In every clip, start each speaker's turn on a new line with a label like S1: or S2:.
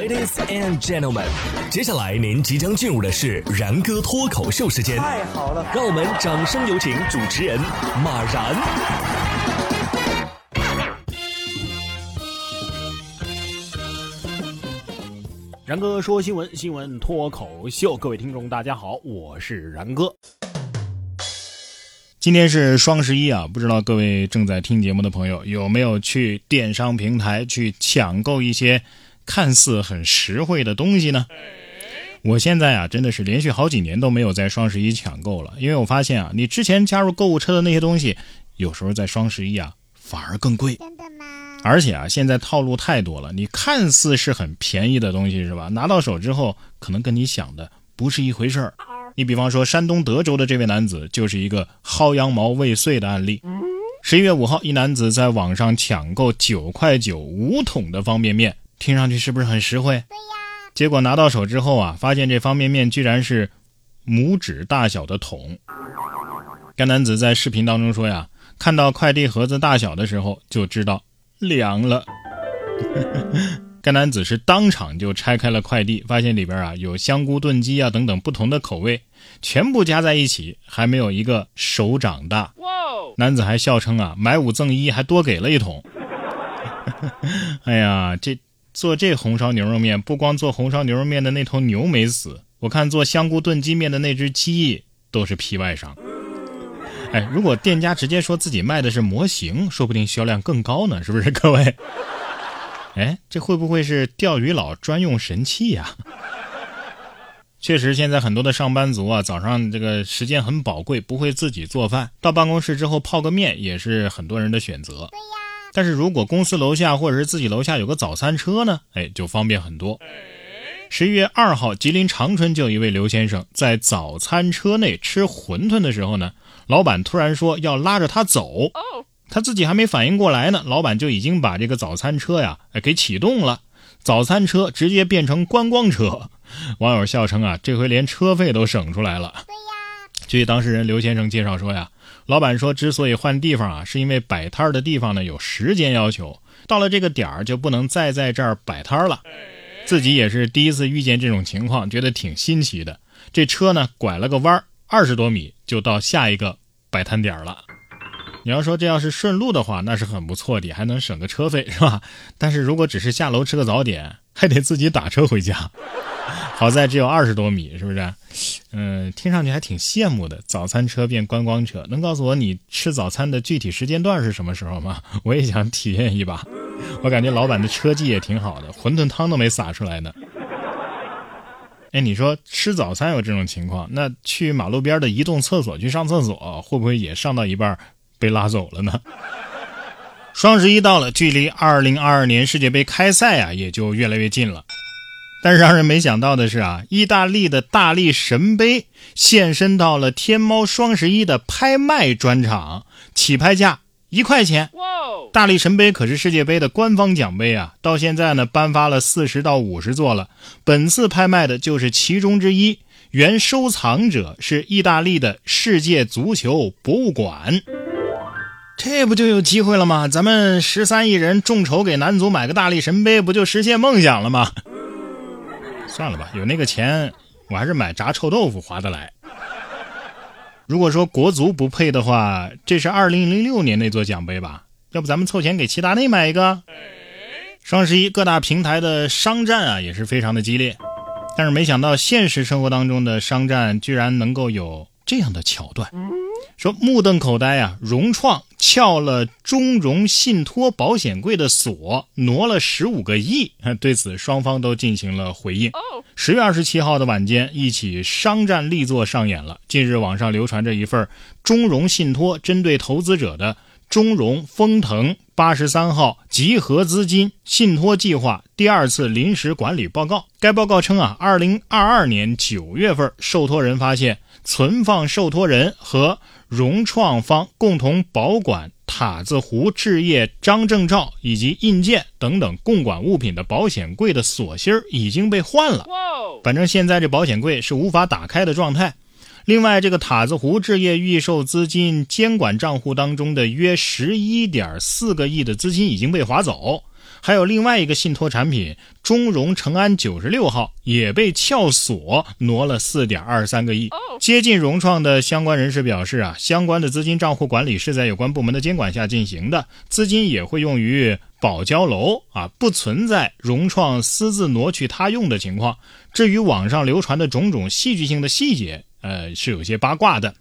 S1: Ladies and gentlemen，接下来您即将进入的是然哥脱口秀时间。
S2: 太好了，
S1: 让我们掌声有请主持人马然。
S3: 然哥说新闻，新闻脱口秀，各位听众大家好，我是然哥。今天是双十一啊，不知道各位正在听节目的朋友有没有去电商平台去抢购一些看似很实惠的东西呢？我现在啊，真的是连续好几年都没有在双十一抢购了，因为我发现啊，你之前加入购物车的那些东西，有时候在双十一啊反而更贵。真的吗？而且啊，现在套路太多了，你看似是很便宜的东西是吧？拿到手之后，可能跟你想的不是一回事儿。你比方说，山东德州的这位男子就是一个薅羊毛未遂的案例。十一月五号，一男子在网上抢购九块九五桶的方便面，听上去是不是很实惠？对呀。结果拿到手之后啊，发现这方便面居然是拇指大小的桶。该男子在视频当中说呀，看到快递盒子大小的时候就知道凉了。该男子是当场就拆开了快递，发现里边啊有香菇炖鸡啊等等不同的口味，全部加在一起还没有一个手掌大。男子还笑称啊买五赠一，还多给了一桶。哎呀，这做这红烧牛肉面，不光做红烧牛肉面的那头牛没死，我看做香菇炖鸡面的那只鸡都是皮外伤。哎，如果店家直接说自己卖的是模型，说不定销量更高呢，是不是各位？哎，这会不会是钓鱼佬专用神器呀？确实，现在很多的上班族啊，早上这个时间很宝贵，不会自己做饭，到办公室之后泡个面也是很多人的选择。对呀。但是如果公司楼下或者是自己楼下有个早餐车呢，哎，就方便很多。十一月二号，吉林长春就有一位刘先生在早餐车内吃馄饨的时候呢，老板突然说要拉着他走。他自己还没反应过来呢，老板就已经把这个早餐车呀给启动了，早餐车直接变成观光车。网友笑称啊，这回连车费都省出来了。据当事人刘先生介绍说呀，老板说之所以换地方啊，是因为摆摊的地方呢有时间要求，到了这个点儿就不能再在这儿摆摊了。自己也是第一次遇见这种情况，觉得挺新奇的。这车呢拐了个弯儿，二十多米就到下一个摆摊点了。你要说这要是顺路的话，那是很不错的，还能省个车费，是吧？但是如果只是下楼吃个早点，还得自己打车回家。好在只有二十多米，是不是？嗯，听上去还挺羡慕的。早餐车变观光车，能告诉我你吃早餐的具体时间段是什么时候吗？我也想体验一把。我感觉老板的车技也挺好的，馄饨汤都没洒出来呢。哎，你说吃早餐有这种情况，那去马路边的移动厕所去上厕所，会不会也上到一半？被拉走了呢。双十一到了，距离二零二二年世界杯开赛啊，也就越来越近了。但是让人没想到的是啊，意大利的大力神杯现身到了天猫双十一的拍卖专场，起拍价一块钱。大力神杯可是世界杯的官方奖杯啊，到现在呢颁发了四十到五十座了，本次拍卖的就是其中之一。原收藏者是意大利的世界足球博物馆。这不就有机会了吗？咱们十三亿人众筹给男足买个大力神杯，不就实现梦想了吗？算了吧，有那个钱，我还是买炸臭豆腐划得来。如果说国足不配的话，这是二零零六年那座奖杯吧？要不咱们凑钱给齐达内买一个？双十一各大平台的商战啊，也是非常的激烈。但是没想到现实生活当中的商战居然能够有这样的桥段。说目瞪口呆啊！融创撬了中融信托保险柜的锁，挪了十五个亿。对此，双方都进行了回应。十月二十七号的晚间，一起商战力作上演了。近日，网上流传着一份中融信托针对投资者的中融丰腾八十三号集合资金信托计划第二次临时管理报告。该报告称啊，二零二二年九月份，受托人发现存放受托人和融创方共同保管塔子湖置业张证照以及印鉴等等共管物品的保险柜的锁芯已经被换了。反正现在这保险柜是无法打开的状态。另外，这个塔子湖置业预售资金监管账户当中的约十一点四个亿的资金已经被划走，还有另外一个信托产品中融成安九十六号也被撬锁，挪了四点二三个亿。接近融创的相关人士表示啊，相关的资金账户管理是在有关部门的监管下进行的，资金也会用于保交楼啊，不存在融创私自挪去他用的情况。至于网上流传的种种戏剧性的细节，呃，是有些八卦的。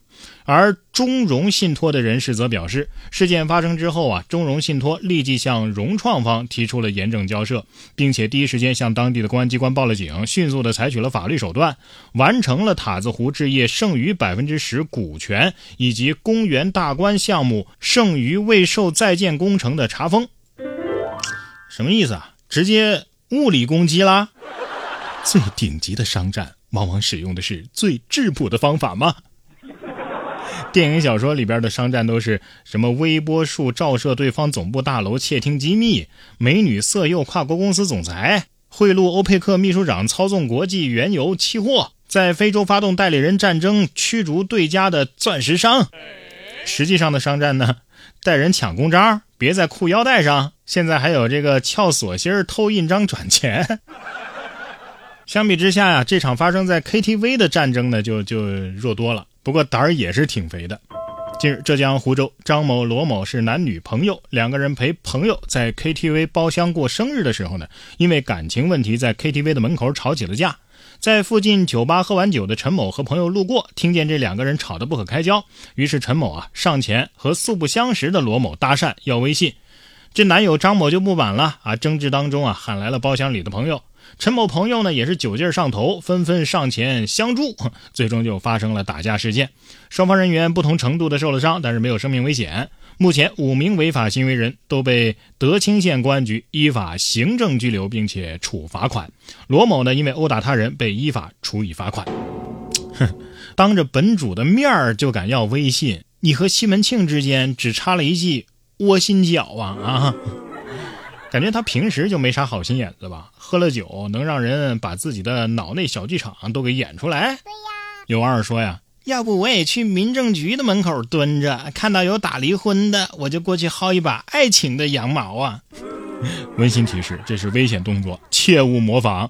S3: 而中融信托的人士则表示，事件发生之后啊，中融信托立即向融创方提出了严正交涉，并且第一时间向当地的公安机关报了警，迅速的采取了法律手段，完成了塔子湖置业剩余百分之十股权以及公园大观项目剩余未受在建工程的查封。什么意思啊？直接物理攻击啦？最顶级的商战往往使用的是最质朴的方法吗？电影、小说里边的商战都是什么微波束照射对方总部大楼窃听机密，美女色诱跨国公司总裁，贿赂欧佩克秘书长操纵国际原油期货，在非洲发动代理人战争驱逐对家的钻石商。实际上的商战呢，带人抢公章，别在裤腰带上。现在还有这个撬锁芯偷印章转钱。相比之下呀，这场发生在 KTV 的战争呢，就就弱多了。不过胆儿也是挺肥的。近日，浙江湖州张某、罗某是男女朋友，两个人陪朋友在 KTV 包厢过生日的时候呢，因为感情问题在 KTV 的门口吵起了架。在附近酒吧喝完酒的陈某和朋友路过，听见这两个人吵得不可开交，于是陈某啊上前和素不相识的罗某搭讪要微信。这男友张某就不满了啊，争执当中啊喊来了包厢里的朋友。陈某朋友呢也是酒劲上头，纷纷上前相助，最终就发生了打架事件。双方人员不同程度的受了伤，但是没有生命危险。目前五名违法行为人都被德清县公安局依法行政拘留，并且处罚款。罗某呢因为殴打他人被依法处以罚款。哼，当着本主的面儿就敢要微信，你和西门庆之间只差了一记窝心脚啊啊！感觉他平时就没啥好心眼子吧？喝了酒能让人把自己的脑内小剧场都给演出来？对呀。有网友说呀，要不我也去民政局的门口蹲着，看到有打离婚的，我就过去薅一把爱情的羊毛啊！温馨提示：这是危险动作，切勿模仿。